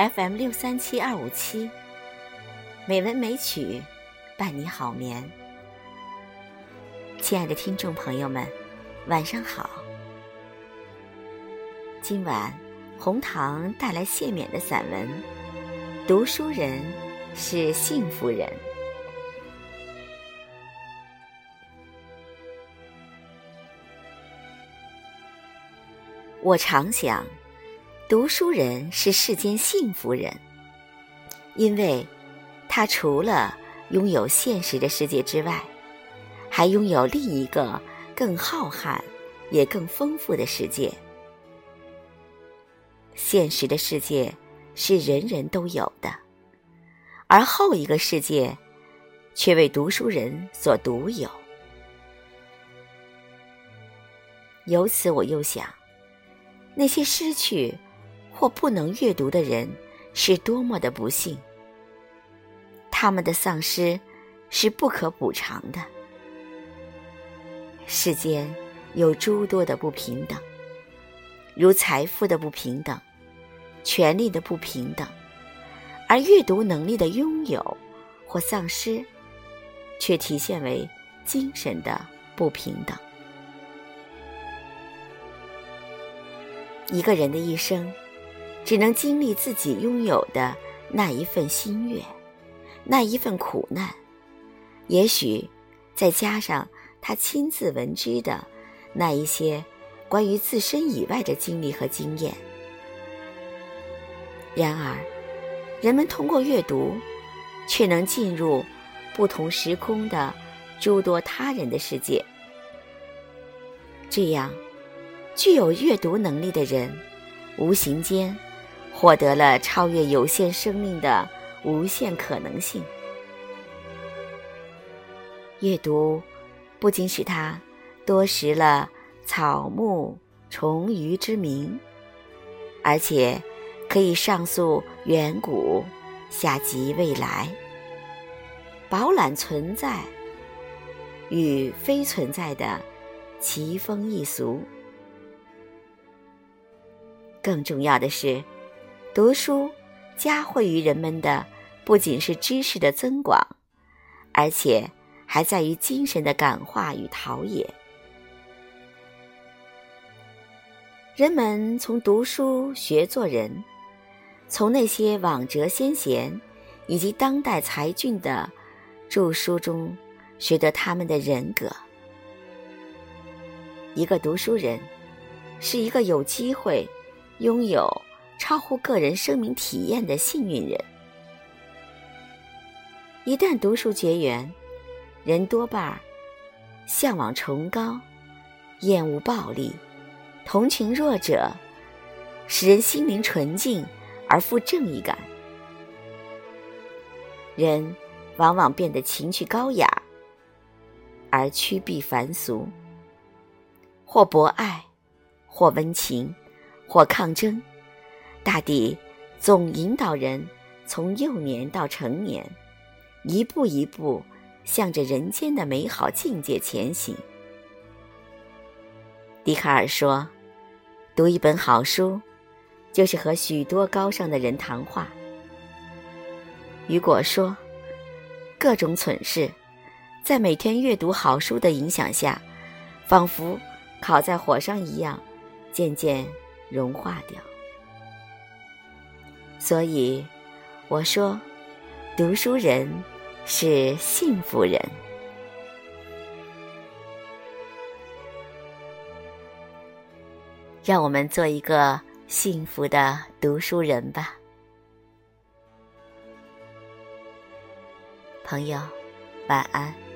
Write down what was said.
FM 六三七二五七，美文美曲伴你好眠。亲爱的听众朋友们，晚上好。今晚红糖带来谢冕的散文《读书人是幸福人》。我常想。读书人是世间幸福人，因为他除了拥有现实的世界之外，还拥有另一个更浩瀚也更丰富的世界。现实的世界是人人都有的，而后一个世界却为读书人所独有。由此，我又想，那些失去。或不能阅读的人是多么的不幸，他们的丧失是不可补偿的。世间有诸多的不平等，如财富的不平等、权力的不平等，而阅读能力的拥有或丧失，却体现为精神的不平等。一个人的一生。只能经历自己拥有的那一份心悦，那一份苦难，也许再加上他亲自闻知的那一些关于自身以外的经历和经验。然而，人们通过阅读，却能进入不同时空的诸多他人的世界。这样，具有阅读能力的人，无形间。获得了超越有限生命的无限可能性。阅读不仅使他多识了草木虫鱼之名，而且可以上溯远古，下及未来，饱览存在与非存在的奇风异俗。更重要的是。读书，加惠于人们的不仅是知识的增广，而且还在于精神的感化与陶冶。人们从读书学做人，从那些往哲先贤以及当代才俊的著书中学得他们的人格。一个读书人，是一个有机会拥有。超乎个人生命体验的幸运人，一旦读书结缘，人多半儿向往崇高，厌恶暴力，同情弱者，使人心灵纯净而富正义感。人往往变得情趣高雅，而趋避凡俗，或博爱，或温情，或抗争。大抵总引导人从幼年到成年，一步一步向着人间的美好境界前行。笛卡尔说：“读一本好书，就是和许多高尚的人谈话。”雨果说：“各种蠢事，在每天阅读好书的影响下，仿佛烤在火上一样，渐渐融化掉。”所以，我说，读书人是幸福人。让我们做一个幸福的读书人吧，朋友，晚安。